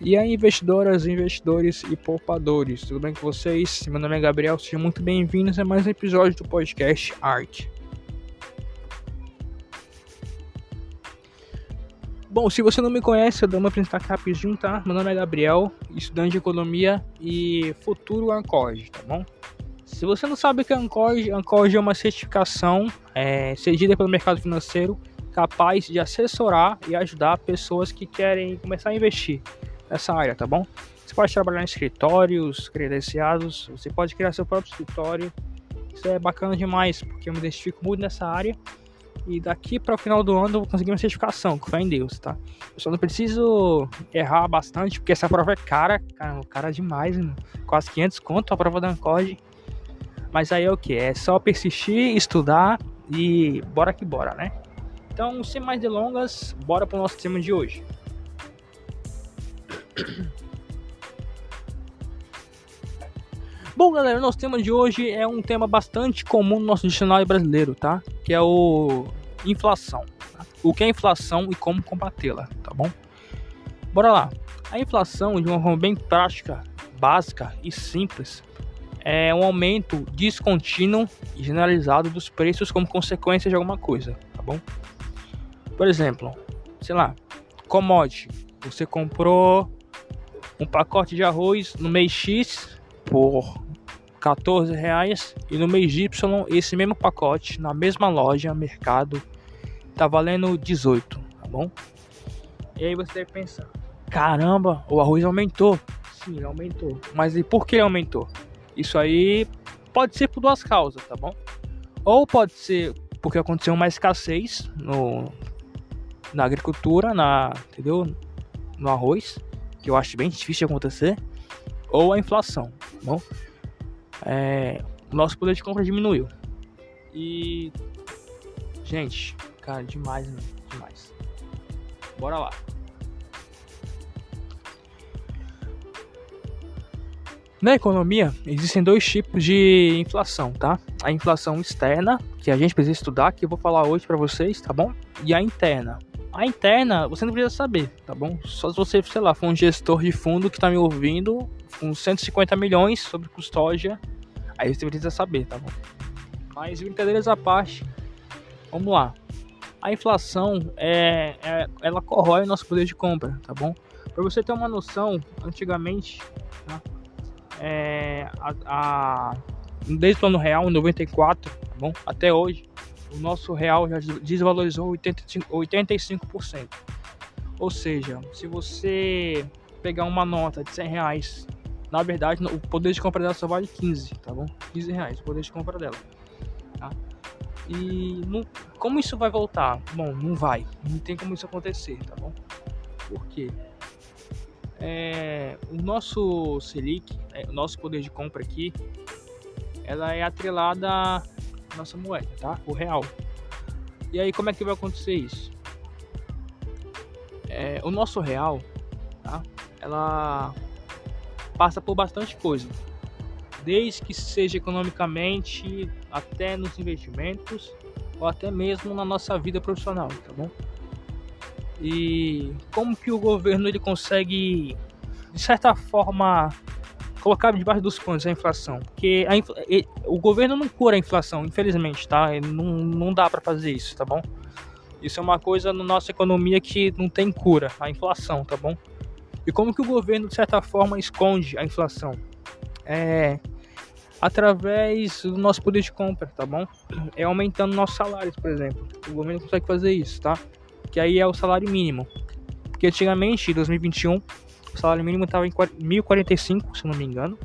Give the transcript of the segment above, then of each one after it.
E aí, investidoras, investidores e poupadores, tudo bem com vocês? Meu nome é Gabriel, sejam muito bem-vindos a mais um episódio do podcast Art. Bom, se você não me conhece, eu dou uma apresentar rapidinho, tá? Meu nome é Gabriel, estudante de economia e futuro Ancord, tá bom? Se você não sabe o que é Ancord, Ancord é uma certificação é, cedida pelo mercado financeiro capaz de assessorar e ajudar pessoas que querem começar a investir nessa área, tá bom? Você pode trabalhar em escritórios credenciados, você pode criar seu próprio escritório. Isso é bacana demais, porque eu me identifico muito nessa área. E daqui para o final do ano eu vou conseguir uma certificação, com fé em Deus, tá? Eu só não preciso errar bastante, porque essa prova é cara, cara, cara demais, mano. quase 500 conto a prova da Ancord. Mas aí é o que? É só persistir, estudar e bora que bora, né? Então, sem mais delongas, bora pro nosso tema de hoje. Bom, galera, nosso tema de hoje é um tema bastante comum no nosso dicionário brasileiro, tá? Que é o inflação. Tá? O que é inflação e como combatê-la, tá bom? Bora lá. A inflação, de uma forma bem prática, básica e simples, é um aumento descontínuo e generalizado dos preços como consequência de alguma coisa, tá bom? Por exemplo, sei lá, commodity. Você comprou um pacote de arroz no mês X por 14 reais e no mês Y esse mesmo pacote na mesma loja, mercado, tá valendo 18, tá bom? E aí você deve pensar, caramba, o arroz aumentou. Sim, aumentou. Mas e por que aumentou? Isso aí pode ser por duas causas, tá bom? Ou pode ser porque aconteceu uma escassez no, na agricultura, na, entendeu? No arroz que eu acho bem difícil de acontecer, ou a inflação, tá bom? É, nosso poder de compra diminuiu. E gente, cara, demais, né? demais. Bora lá. Na economia, existem dois tipos de inflação, tá? A inflação externa, que a gente precisa estudar, que eu vou falar hoje para vocês, tá bom? E a interna, a interna, você não precisa saber, tá bom? Só se você, sei lá, for um gestor de fundo que tá me ouvindo, com 150 milhões sobre custódia, aí você precisa saber, tá bom? Mas brincadeiras à parte, vamos lá. A inflação, é, é, ela corrói o nosso poder de compra, tá bom? Para você ter uma noção, antigamente, tá? é, a, a, desde o ano real, em 94, tá bom? Até hoje, o nosso real já desvalorizou 85%, 85%. Ou seja, se você pegar uma nota de 100 reais, na verdade o poder de compra dela só vale 15, tá bom? 15 reais o poder de compra dela. Tá? E não, como isso vai voltar? Bom, não vai. Não tem como isso acontecer, tá bom? Por quê? É, o nosso Selic, é, o nosso poder de compra aqui, ela é atrelada nossa moeda, tá? O real. E aí, como é que vai acontecer isso? É, o nosso real, tá? Ela passa por bastante coisa, desde que seja economicamente, até nos investimentos, ou até mesmo na nossa vida profissional, tá bom? E como que o governo ele consegue, de certa forma, colocar debaixo dos panos a inflação. Porque a infla... o governo não cura a inflação, infelizmente, tá? Não, não dá para fazer isso, tá bom? Isso é uma coisa na nossa economia que não tem cura, a inflação, tá bom? E como que o governo, de certa forma, esconde a inflação? É através do nosso poder de compra, tá bom? É aumentando nossos salários, por exemplo. O governo consegue fazer isso, tá? Que aí é o salário mínimo. Porque antigamente, em 2021, o salário mínimo estava em 1.045, se não me engano.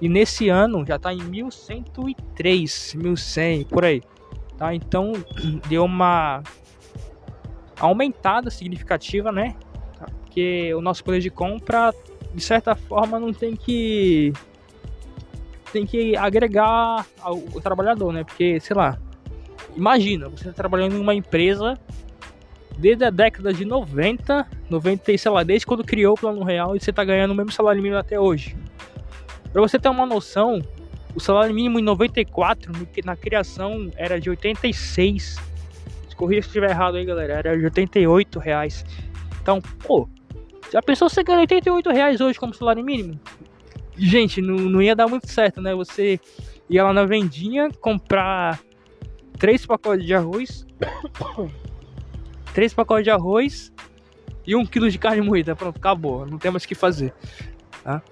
E nesse ano já está em 1.103, 1.100, por aí. Tá? Então deu uma aumentada significativa, né? Porque o nosso poder de compra, de certa forma, não tem que tem que agregar ao trabalhador, né? Porque, sei lá, imagina, você está trabalhando em uma empresa desde a década de 90, 90, sei lá, desde quando criou o Plano Real e você tá ganhando o mesmo salário mínimo até hoje. Para você ter uma noção, o salário mínimo em 94, na criação, era de 86. Corrija se estiver errado aí, galera, era de 88 reais. Então, pô, Já pensou você ganhar 88 reais hoje como salário mínimo? Gente, não, não ia dar muito certo, né? Você ia lá na vendinha comprar três pacotes de arroz, três pacotes de arroz e um quilo de carne moída. Pronto, acabou. Não tem mais o que fazer. Tá?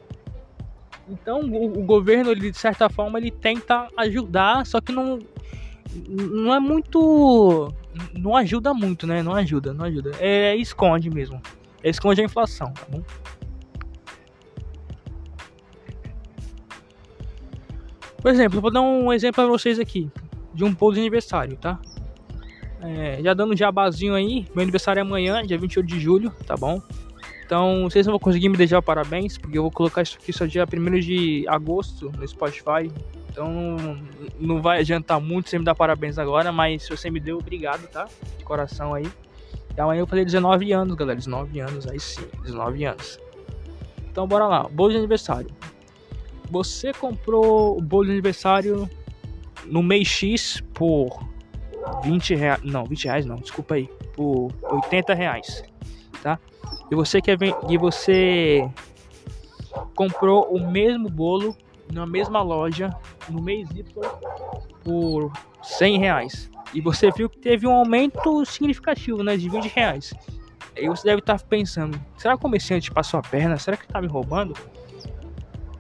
Então o, o, governo, ele, de certa forma, ele tenta ajudar, só que não, não é muito. Não ajuda muito, né? Não ajuda, não ajuda. É, esconde mesmo. É, esconde a inflação, tá bom? Por exemplo, vou dar um exemplo para vocês aqui de um bolo de aniversário, tá? É, já dando um jabazinho aí, meu aniversário é amanhã, dia 28 de julho, tá bom? Então, vocês não vão conseguir me deixar parabéns, porque eu vou colocar isso aqui só dia 1 de agosto no Spotify. Então, não vai adiantar muito você me dar parabéns agora, mas se você me deu, obrigado, tá? De coração aí. E amanhã eu falei 19 anos, galera. 19 anos, aí sim, 19 anos. Então, bora lá. Bolo de aniversário. Você comprou o bolo de aniversário no mês X por 20 reais. Não, 20 reais não, desculpa aí. Por 80 reais. Tá? E você quer ver. E você comprou o mesmo bolo na mesma loja no mês Y por 100 reais. E você viu que teve um aumento significativo, né? De 20 reais. Aí você deve estar pensando: será que o comerciante passou a perna? Será que está me roubando?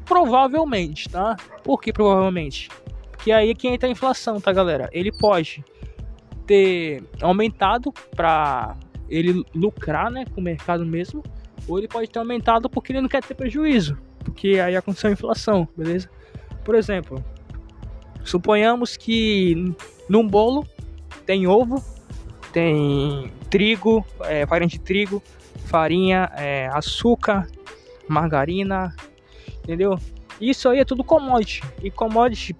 Provavelmente, tá? Por que provavelmente? Porque aí é que entra a inflação, tá, galera? Ele pode ter aumentado para ele lucrar, né, com o mercado mesmo, ou ele pode ter aumentado porque ele não quer ter prejuízo, porque aí aconteceu a inflação, beleza? Por exemplo, suponhamos que num bolo tem ovo, tem trigo, é, farinha de trigo, farinha, é, açúcar, margarina, entendeu? Isso aí é tudo commodity. E commodity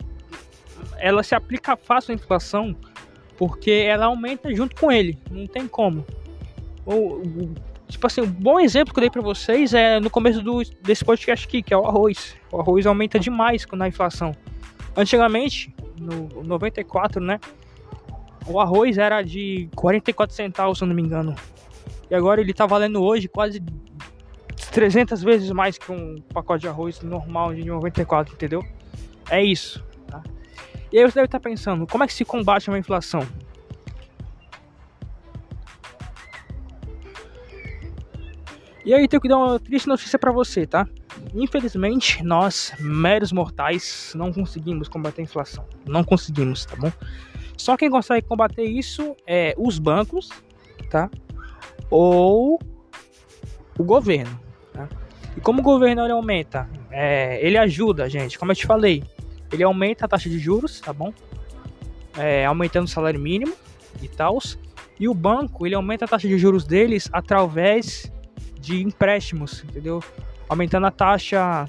ela se aplica fácil à inflação porque ela aumenta junto com ele, não tem como. Ou, tipo assim, um bom exemplo que eu dei para vocês é no começo do, desse podcast aqui, que é o arroz. O arroz aumenta demais na inflação. Antigamente, no 94, né? O arroz era de 44 centavos, se eu não me engano. E agora ele tá valendo hoje quase 300 vezes mais que um pacote de arroz normal de 94, entendeu? É isso? E aí você deve estar pensando, como é que se combate uma inflação? E aí tenho que dar uma triste notícia para você, tá? Infelizmente, nós, meros mortais, não conseguimos combater a inflação. Não conseguimos, tá bom? Só quem consegue combater isso é os bancos, tá? Ou o governo. E como o governo ele aumenta, é, ele ajuda, gente, como eu te falei, ele aumenta a taxa de juros, tá bom? É, aumentando o salário mínimo e tal. E o banco, ele aumenta a taxa de juros deles através de empréstimos, entendeu? Aumentando a taxa.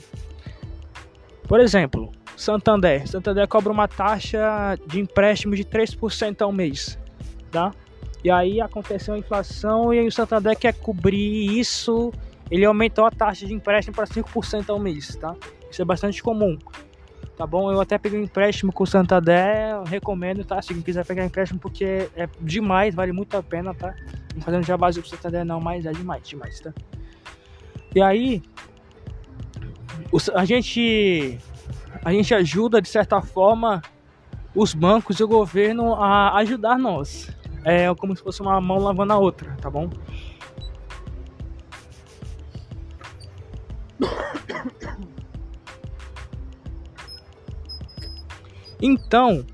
Por exemplo, Santander. Santander cobra uma taxa de empréstimo de 3% ao mês, tá? E aí aconteceu a inflação e aí o Santander quer cobrir isso ele aumentou a taxa de empréstimo para 5% ao mês, tá? Isso é bastante comum. Tá bom? Eu até peguei um empréstimo com o Santander, recomendo, tá? Se quiser pegar empréstimo, porque é demais, vale muito a pena, tá? Não fazendo já base pro Santander não, mas é demais, demais, tá? E aí, a gente a gente ajuda de certa forma os bancos e o governo a ajudar nós. É como se fosse uma mão lavando a outra, tá bom? Então,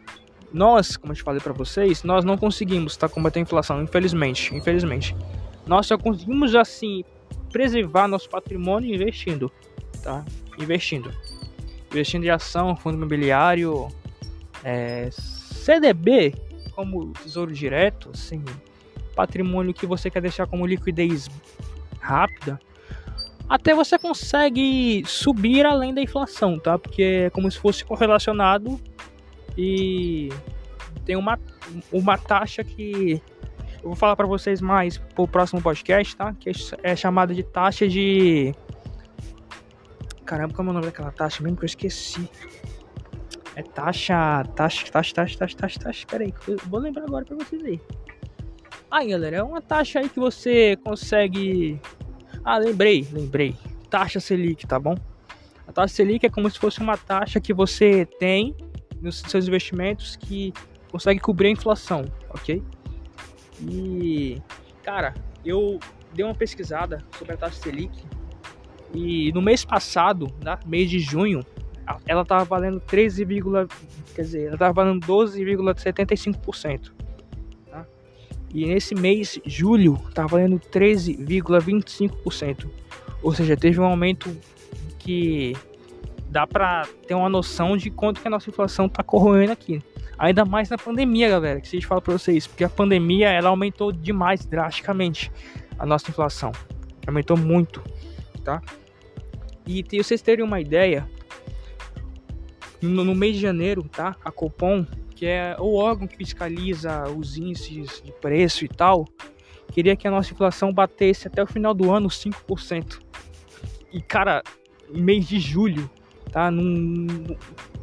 nós, como eu te falei para vocês, nós não conseguimos tá, combater a inflação, infelizmente, infelizmente. Nós só conseguimos assim preservar nosso patrimônio investindo, tá? Investindo, investindo em ação, fundo imobiliário, é, CDB, como tesouro direto, assim, patrimônio que você quer deixar como liquidez rápida, até você consegue subir além da inflação, tá? Porque é como se fosse correlacionado e tem uma, uma taxa que eu vou falar para vocês mais pro próximo podcast, tá? Que é chamada de taxa de Caramba, como é o nome daquela taxa mesmo que eu esqueci? É taxa, taxa, taxa, taxa, taxa, taxa, taxa. Espera aí, eu vou lembrar agora para vocês aí. Aí, galera, é uma taxa aí que você consegue Ah, lembrei, lembrei. Taxa Selic, tá bom? A taxa Selic é como se fosse uma taxa que você tem nos seus investimentos que consegue cobrir a inflação, ok? E, cara, eu dei uma pesquisada sobre a taxa Selic e no mês passado, né, mês de junho, ela estava valendo 13, quer dizer, ela estava valendo 12,75%. Tá? E nesse mês, julho, estava valendo 13,25%. Ou seja, teve um aumento que dá para ter uma noção de quanto que a nossa inflação está corroendo aqui. Ainda mais na pandemia, galera, que a gente fala para vocês, porque a pandemia ela aumentou demais, drasticamente, a nossa inflação. Aumentou muito, tá? E se vocês terem uma ideia, no, no mês de janeiro, tá? A Copom, que é o órgão que fiscaliza os índices de preço e tal, queria que a nossa inflação batesse até o final do ano 5%. E cara, mês de julho, tá? Não,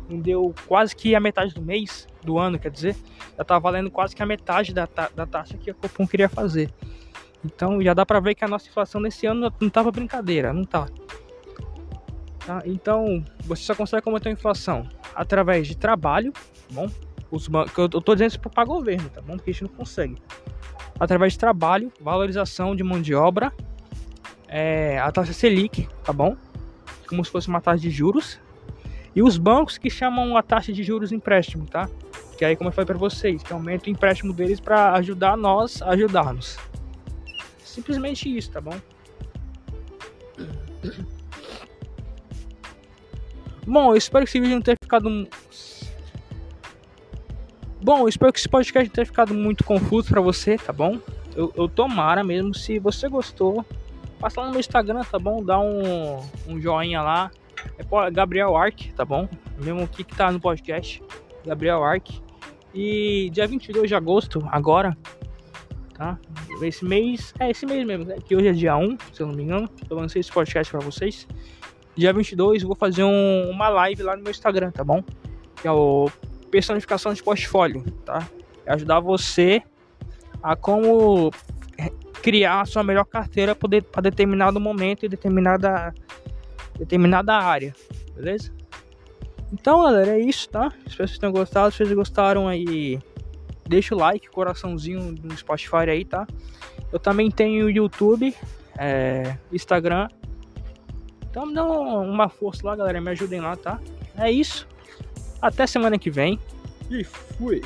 não deu quase que a metade do mês do ano, quer dizer, já tá valendo quase que a metade da, da taxa que a Copom queria fazer. Então já dá para ver que a nossa inflação nesse ano não tava brincadeira, não tá. Tá? Então, você só consegue combater a inflação através de trabalho, tá bom? Os eu tô dizendo isso para o governo, tá bom? Porque a gente não consegue. Através de trabalho, valorização de mão de obra, é, a taxa Selic, tá bom? Como se fosse uma taxa de juros. E os bancos que chamam a taxa de juros empréstimo, tá? Que aí, como eu falei para vocês, que aumenta o empréstimo deles para ajudar nós a ajudar-nos. Simplesmente isso, tá bom? Bom, eu espero que esse vídeo não tenha ficado. Bom, eu espero que esse podcast não tenha ficado muito confuso para você, tá bom? Eu, eu tomara mesmo. Se você gostou, passa lá no meu Instagram, tá bom? Dá um, um joinha lá. É Gabriel Ark, tá bom? Mesmo que tá no podcast. Gabriel Ark. E dia 22 de agosto, agora, tá? Esse mês, é esse mês mesmo, né? que hoje é dia 1, se eu não me engano. Eu lancei esse podcast para vocês dia 22 eu vou fazer um, uma live lá no meu Instagram, tá bom? Que é o personificação de portfólio, tá? É ajudar você a como criar a sua melhor carteira para determinado momento e determinada determinada área, beleza? Então, galera, é isso, tá? Espero que vocês tenham gostado. Se vocês gostaram aí, deixa o like, coraçãozinho no Spotify aí, tá? Eu também tenho YouTube, é, Instagram então dá uma força lá, galera. Me ajudem lá, tá? É isso. Até semana que vem. E fui.